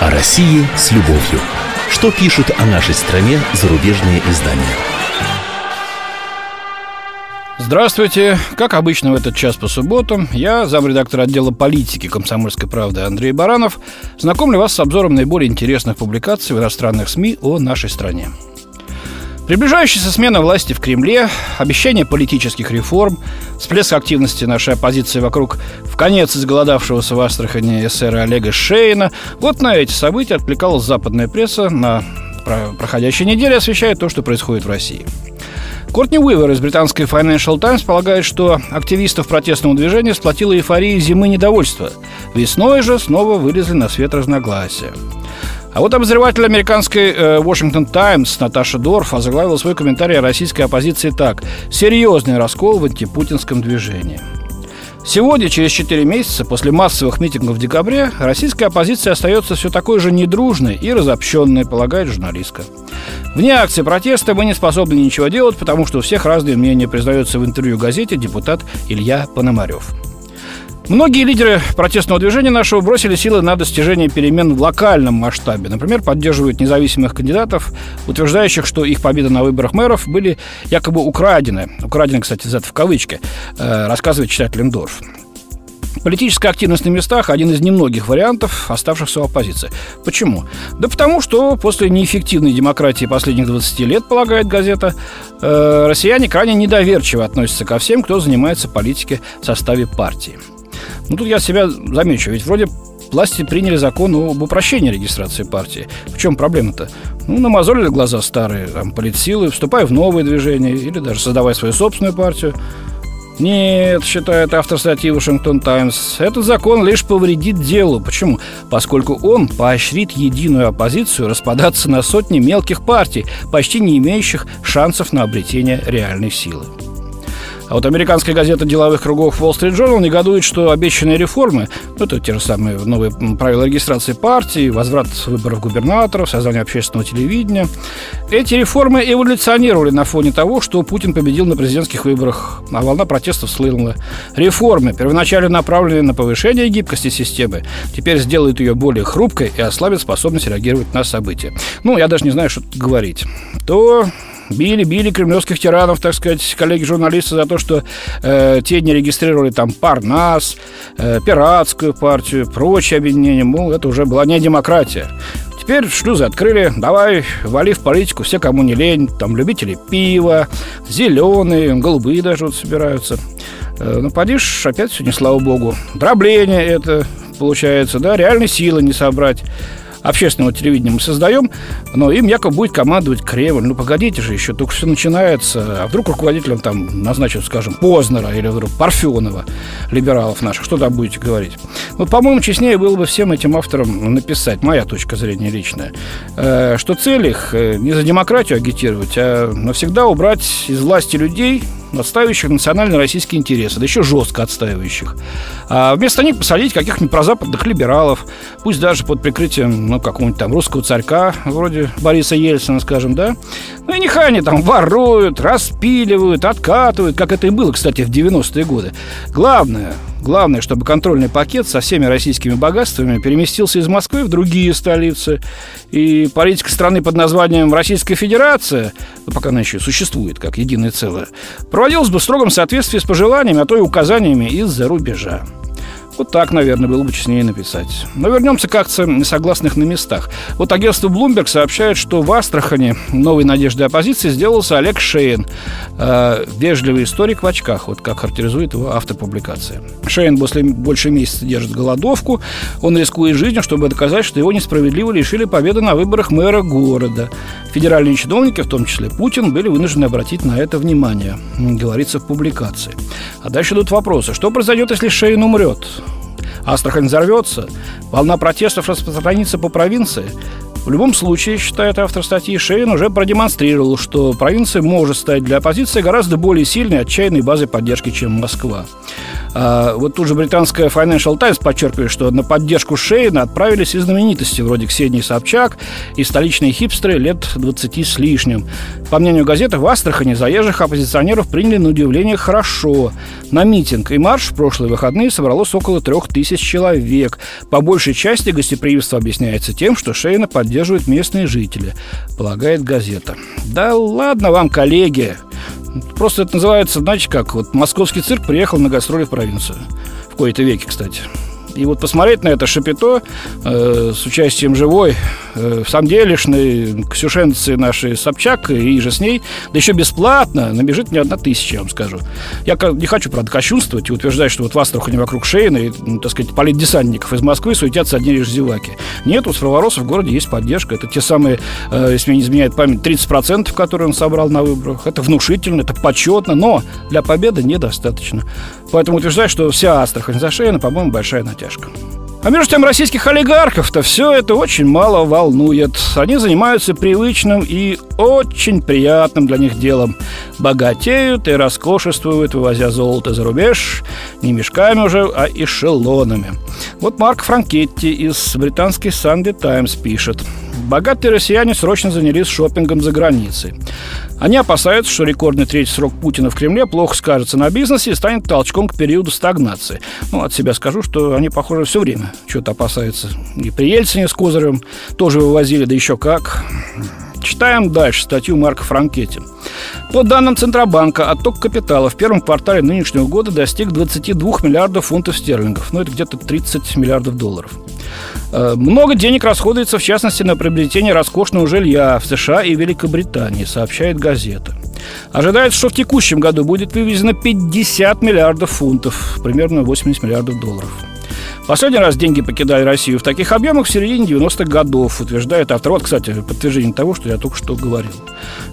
О России с любовью. Что пишут о нашей стране зарубежные издания? Здравствуйте. Как обычно в этот час по субботам, я, замредактор отдела политики «Комсомольской правды» Андрей Баранов, знакомлю вас с обзором наиболее интересных публикаций в иностранных СМИ о нашей стране. Приближающаяся смена власти в Кремле, обещание политических реформ, всплеск активности нашей оппозиции вокруг в конец изголодавшегося в Астрахани эсера Олега Шейна – вот на эти события отвлекалась западная пресса на проходящей неделе, освещая то, что происходит в России – Кортни Уивер из британской Financial Times полагает, что активистов протестного движения сплотила эйфория зимы недовольства. Весной же снова вылезли на свет разногласия. А вот обозреватель американской э, Washington Times Наташа Дорф озаглавила свой комментарий о российской оппозиции так. «Серьезный раскол в антипутинском движении». Сегодня, через 4 месяца после массовых митингов в декабре, российская оппозиция остается все такой же недружной и разобщенной, полагает журналистка. Вне акции протеста мы не способны ничего делать, потому что у всех разные мнения, признается в интервью газете депутат Илья Пономарев. Многие лидеры протестного движения нашего бросили силы на достижение перемен в локальном масштабе. Например, поддерживают независимых кандидатов, утверждающих, что их победы на выборах мэров были якобы украдены. Украдены, кстати, за это в кавычки, э, рассказывает читатель Дорф. Политическая активность на местах – один из немногих вариантов оставшихся у оппозиции. Почему? Да потому что после неэффективной демократии последних 20 лет, полагает газета, э, россияне крайне недоверчиво относятся ко всем, кто занимается политикой в составе партии. Ну, тут я себя замечу, ведь вроде власти приняли закон об упрощении регистрации партии. В чем проблема-то? Ну, намазолили глаза старые, там, политсилы, вступая в новые движения или даже создавая свою собственную партию. Нет, считает автор статьи Вашингтон Таймс, этот закон лишь повредит делу. Почему? Поскольку он поощрит единую оппозицию распадаться на сотни мелких партий, почти не имеющих шансов на обретение реальной силы. А вот американская газета деловых кругов Wall Street Journal негодует, что обещанные реформы, ну, это те же самые новые правила регистрации партии, возврат выборов губернаторов, создание общественного телевидения, эти реформы эволюционировали на фоне того, что Путин победил на президентских выборах, а волна протестов слынула. Реформы, первоначально направленные на повышение гибкости системы, теперь сделают ее более хрупкой и ослабят способность реагировать на события. Ну, я даже не знаю, что тут говорить. То Били, били кремлевских тиранов, так сказать, коллеги-журналисты за то, что э, те не регистрировали там Парнас, э, пиратскую партию, прочие объединения. Мол, это уже была не демократия. Теперь шлюзы открыли, давай, вали в политику все, кому не лень. Там любители пива, зеленые, голубые даже вот собираются. Э, ну, подишь, опять все не слава богу. Дробление это получается, да, реальной силы не собрать общественного телевидения мы создаем, но им якобы будет командовать Кремль. Ну, погодите же, еще только все начинается. А вдруг руководителем там назначат, скажем, Познера или вдруг Парфенова, либералов наших. Что там будете говорить? Вот, по-моему, честнее было бы всем этим авторам написать, моя точка зрения личная, э, что цель их э, не за демократию агитировать, а навсегда убрать из власти людей, отстаивающих национальные российские интересы, да еще жестко отстаивающих. А вместо них посадить каких-нибудь прозападных либералов, пусть даже под прикрытием, ну, какого-нибудь там русского царька, вроде Бориса Ельцина, скажем, да. Ну и нехай они там воруют, распиливают, откатывают, как это и было, кстати, в 90-е годы. Главное, Главное, чтобы контрольный пакет со всеми российскими богатствами переместился из Москвы в другие столицы. И политика страны под названием Российская Федерация, ну, пока она еще существует как единое целое, проводилась бы в строгом соответствии с пожеланиями, а то и указаниями из-за рубежа. Вот так, наверное, было бы честнее написать. Но вернемся к акциям несогласных на местах. Вот агентство Bloomberg сообщает, что в Астрахани новой надеждой оппозиции сделался Олег Шейн, э, вежливый историк в очках, вот как характеризует его автор публикации. Шейн после больше месяца держит голодовку, он рискует жизнью, чтобы доказать, что его несправедливо лишили победы на выборах мэра города. Федеральные чиновники, в том числе Путин, были вынуждены обратить на это внимание, говорится в публикации. А дальше идут вопросы. Что произойдет, если Шейн умрет? Астрахань взорвется, волна протестов распространится по провинции. В любом случае, считает автор статьи, Шейн уже продемонстрировал, что провинция может стать для оппозиции гораздо более сильной отчаянной базой поддержки, чем Москва. А, вот тут же британская Financial Times подчеркивает, что на поддержку Шейна отправились и знаменитости вроде Ксении Собчак и столичные хипстеры лет 20 с лишним. По мнению газеты, в Астрахани заезжих оппозиционеров приняли на удивление хорошо. На митинг и марш в прошлые выходные собралось около трех тысяч человек. По большей части гостеприимство объясняется тем, что Шейна поддерживают местные жители, полагает газета. Да ладно вам, коллеги, Просто это называется, знаете как, вот московский цирк приехал на гастроли в провинцию. В кои-то веке, кстати. И вот посмотреть на это шапито э, с участием живой, э, в самом делешной ксюшенцы нашей Собчак и же с ней, да еще бесплатно, набежит не одна тысяча, я вам скажу. Я не хочу, правда, кощунствовать и утверждать, что вот в Астрахани вокруг Шейна и, ну, так сказать, политдесантников из Москвы суетятся одни лишь зеваки. Нет, у Справоросов в городе есть поддержка. Это те самые, э, если мне не изменяет память, 30%, которые он собрал на выборах. Это внушительно, это почетно, но для победы недостаточно. Поэтому утверждаю, что вся Астрахань за Шейна, по-моему, большая натяжка. А между тем российских олигархов-то все это очень мало волнует. Они занимаются привычным и очень приятным для них делом. Богатеют и роскошествуют, вывозя золото за рубеж, не мешками уже, а эшелонами. Вот Марк Франкетти из британской Sunday Times пишет. Богатые россияне срочно занялись шопингом за границей. Они опасаются, что рекордный третий срок Путина в Кремле плохо скажется на бизнесе и станет толчком к периоду стагнации. Ну, от себя скажу, что они, похоже, все время что-то опасаются. И при Ельцине с Козырем тоже вывозили, да еще как. Читаем дальше статью Марка Франкетти. По данным Центробанка, отток капитала в первом квартале нынешнего года достиг 22 миллиардов фунтов стерлингов. Ну, это где-то 30 миллиардов долларов. Э, много денег расходуется, в частности, на приобретение роскошного жилья в США и Великобритании, сообщает газета. Ожидается, что в текущем году будет вывезено 50 миллиардов фунтов, примерно 80 миллиардов долларов. Последний раз деньги покидали Россию в таких объемах в середине 90-х годов, утверждает автор. Вот, кстати, подтверждение того, что я только что говорил.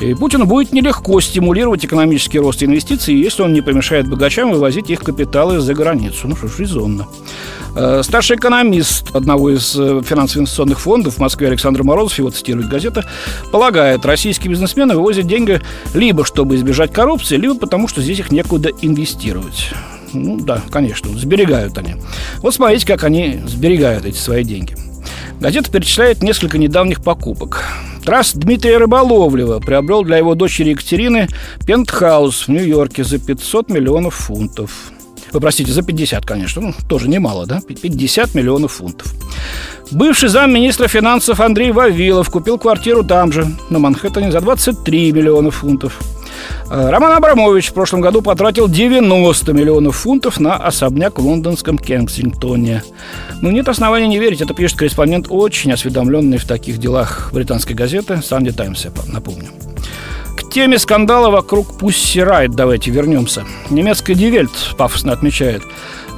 И Путину будет нелегко стимулировать экономический рост инвестиций, если он не помешает богачам вывозить их капиталы за границу. Ну что ж, резонно. Э, старший экономист одного из э, финансово-инвестиционных фондов в Москве Александр Морозов, его цитирует газета, полагает, российские бизнесмены вывозят деньги либо чтобы избежать коррупции, либо потому, что здесь их некуда инвестировать. Ну да, конечно, сберегают они. Вот смотрите, как они сберегают эти свои деньги. Газета перечисляет несколько недавних покупок. Трасс Дмитрия Рыболовлева приобрел для его дочери Екатерины пентхаус в Нью-Йорке за 500 миллионов фунтов. Вы простите, за 50, конечно. Ну, тоже немало, да? 50 миллионов фунтов. Бывший замминистра финансов Андрей Вавилов купил квартиру там же, на Манхэттене, за 23 миллиона фунтов. Э, Роман Абрамович в прошлом году потратил 90 миллионов фунтов на особняк в лондонском Кенсингтоне. Ну, нет оснований не верить, это пишет корреспондент, очень осведомленный в таких делах британской газеты «Санди Таймс», я напомню. Теме скандала вокруг Пусси Райт давайте вернемся. Немецкая Дивельт пафосно отмечает –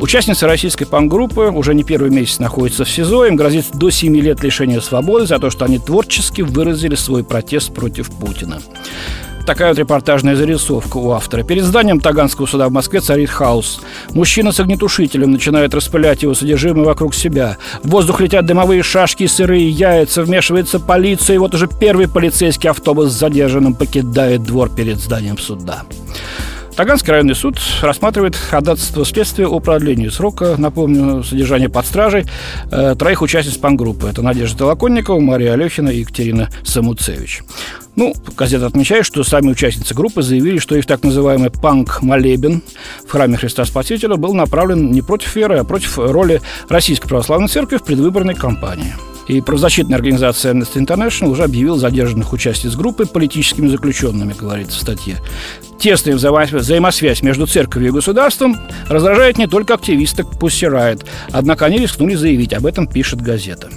Участницы российской панк-группы уже не первый месяц находятся в СИЗО. Им грозит до 7 лет лишения свободы за то, что они творчески выразили свой протест против Путина. Такая вот репортажная зарисовка у автора. Перед зданием Таганского суда в Москве царит хаос. Мужчина с огнетушителем начинает распылять его содержимое вокруг себя. В воздух летят дымовые шашки, сырые яйца, вмешивается полиция, и вот уже первый полицейский автобус с задержанным покидает двор перед зданием суда. Таганский районный суд рассматривает ходатайство следствия о продлении срока, напомню, содержания под стражей э, троих участниц пангруппы. Это Надежда Толоконникова, Мария Алехина и Екатерина Самуцевич. Ну, газета отмечает, что сами участницы группы заявили, что их так называемый панк-молебен в храме Христа Спасителя был направлен не против веры, а против роли Российской Православной Церкви в предвыборной кампании. И правозащитная организация Amnesty International уже объявила задержанных участниц группы политическими заключенными, говорится в статье. Тесная взаимосвязь между церковью и государством раздражает не только активисток Pussy Riot, однако они рискнули заявить, об этом пишет газета.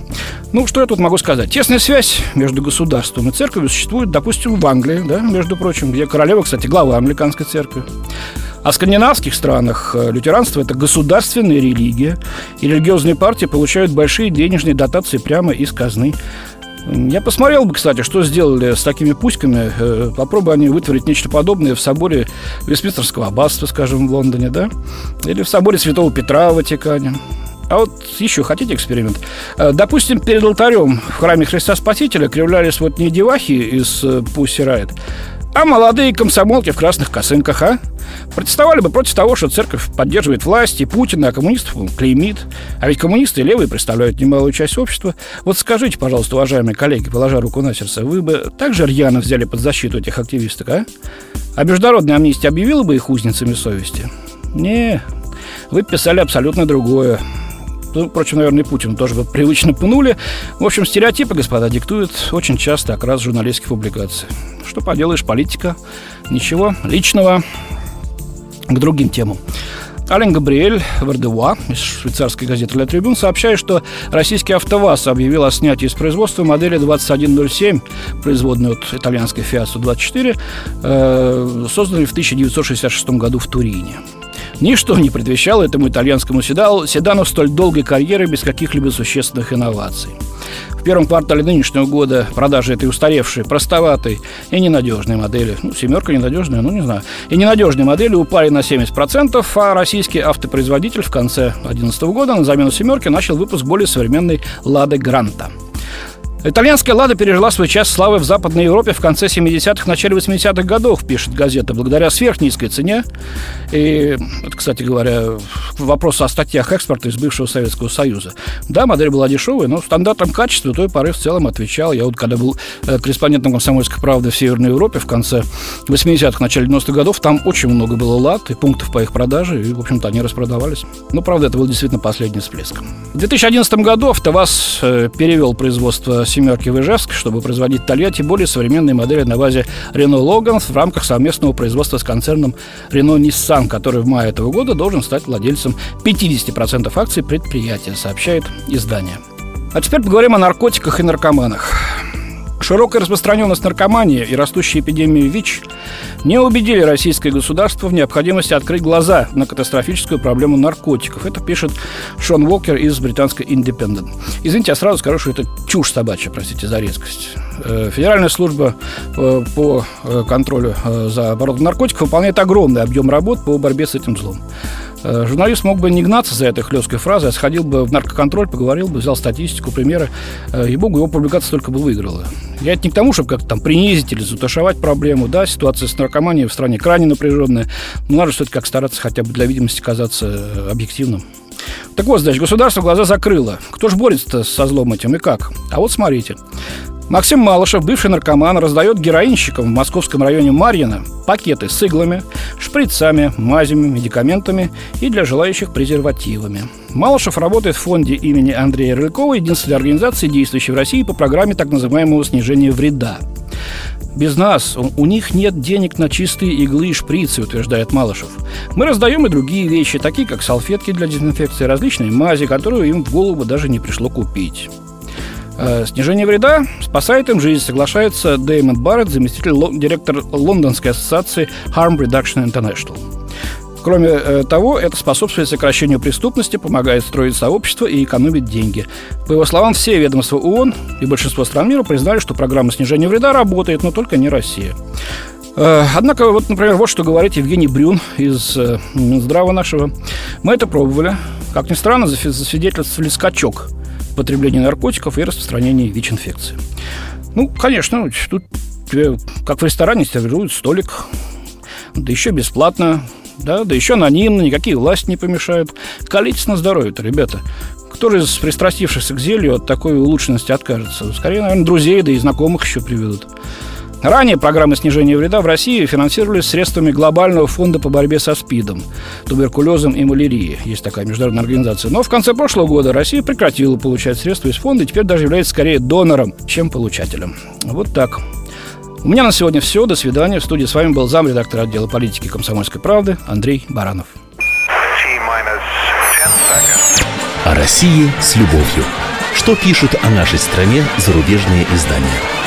Ну, что я тут могу сказать? Тесная связь между государством и церковью существует, допустим, в Англии, да, между прочим, где королева, кстати, глава англиканской церкви. А в скандинавских странах э, лютеранство – это государственная религия, и религиозные партии получают большие денежные дотации прямо из казны. Я посмотрел бы, кстати, что сделали с такими пуськами. Э, попробуй они вытворить нечто подобное в соборе Вестминстерского аббатства, скажем, в Лондоне, да? Или в соборе Святого Петра в Ватикане. А вот еще хотите эксперимент? Э, допустим, перед алтарем в храме Христа Спасителя кривлялись вот не девахи из Пусси Райт, а молодые комсомолки в красных косынках, а? Протестовали бы против того, что церковь поддерживает власть и Путина, а коммунистов клеймит. А ведь коммунисты и левые представляют немалую часть общества. Вот скажите, пожалуйста, уважаемые коллеги, положа руку на сердце, вы бы также рьяно взяли под защиту этих активисток, а? А международная амнистия объявила бы их узницами совести? Не, вы писали абсолютно другое. Ну, впрочем, наверное, Путину тоже бы привычно пнули. В общем, стереотипы, господа, диктуют очень часто как раз журналистских публикаций. Что поделаешь, политика. Ничего личного к другим темам. Ален Габриэль Вардева из швейцарской газеты «Ля Трибун» сообщает, что российский «АвтоВАЗ» объявил о снятии из производства модели 2107, производной от итальянской Fiat 124, э, созданной в 1966 году в Турине. Ничто не предвещало этому итальянскому седану, седану столь долгой карьеры без каких-либо существенных инноваций. В первом квартале нынешнего года продажи этой устаревшей, простоватой и ненадежной модели, ну, семерка ненадежная, ну, не знаю, и ненадежной модели упали на 70%, а российский автопроизводитель в конце 2011 года на замену семерки начал выпуск более современной «Лады Гранта». Итальянская «Лада» пережила свой час славы в Западной Европе в конце 70-х, начале 80-х годов, пишет газета, благодаря сверхнизкой цене. И, это, кстати говоря, вопрос о статьях экспорта из бывшего Советского Союза. Да, модель была дешевая, но стандартам качества той поры в целом отвечал. Я вот когда был э, корреспондентом «Комсомольской правды» в Северной Европе в конце 80-х, начале 90-х годов, там очень много было «Лад» и пунктов по их продаже, и, в общем-то, они распродавались. Но, правда, это был действительно последний всплеск. В 2011 году «АвтоВАЗ» э, перевел производство «семерки» в Ижевск, чтобы производить в Тольятти более современные модели на базе Renault Logan в рамках совместного производства с концерном Renault Nissan, который в мае этого года должен стать владельцем 50% акций предприятия, сообщает издание. А теперь поговорим о наркотиках и наркоманах. Широкая распространенность наркомании и растущая эпидемия ВИЧ не убедили российское государство в необходимости открыть глаза на катастрофическую проблему наркотиков. Это пишет Шон Уокер из британской Independent. Извините, я сразу скажу, что это чушь собачья, простите за резкость. Э, Федеральная служба э, по э, контролю за оборотом наркотиков выполняет огромный объем работ по борьбе с этим злом. Э, журналист мог бы не гнаться за этой хлесткой фразой, а сходил бы в наркоконтроль, поговорил бы, взял статистику, примеры, э, и богу, его публикация только бы выиграла. Я это не к тому, чтобы как-то там принизить или затушевать проблему. Да, ситуация с наркоманией в стране крайне напряженная, но надо все-таки как стараться хотя бы для видимости казаться э, объективным. Так вот, значит, государство глаза закрыло. Кто же борется со злом этим и как? А вот смотрите. Максим Малышев, бывший наркоман, раздает героинщикам в московском районе Марьино пакеты с иглами, шприцами, мазями, медикаментами и для желающих презервативами. Малышев работает в фонде имени Андрея Рылькова, единственной организации, действующей в России по программе так называемого снижения вреда. Без нас у них нет денег на чистые иглы и шприцы, утверждает Малышев. Мы раздаем и другие вещи, такие как салфетки для дезинфекции, различные мази, которые им в голову даже не пришло купить. Э, снижение вреда спасает им жизнь, соглашается Дэймон Барретт, заместитель директор Лондонской ассоциации Harm Reduction International. Кроме э, того, это способствует сокращению преступности, помогает строить сообщество и экономить деньги. По его словам, все ведомства ООН и большинство стран мира признали, что программа снижения вреда работает, но только не Россия. Э, однако, вот, например, вот что говорит Евгений Брюн из Минздрава нашего. Мы это пробовали. Как ни странно, засвидетельствовали скачок – потребления наркотиков и распространения ВИЧ-инфекции. Ну, конечно, тут тебе, как в ресторане, сервируют столик, да еще бесплатно, да, да еще анонимно, никакие власти не помешают. Колитесь на здоровье-то, ребята. Кто же из пристрастившихся к зелью от такой улучшенности откажется? Скорее, наверное, друзей, да и знакомых еще приведут. Ранее программы снижения вреда в России финансировались средствами Глобального фонда по борьбе со СПИДом, туберкулезом и малярией. Есть такая международная организация. Но в конце прошлого года Россия прекратила получать средства из фонда и теперь даже является скорее донором, чем получателем. Вот так. У меня на сегодня все. До свидания. В студии с вами был замредактор отдела политики комсомольской правды Андрей Баранов. О России с любовью. Что пишут о нашей стране зарубежные издания?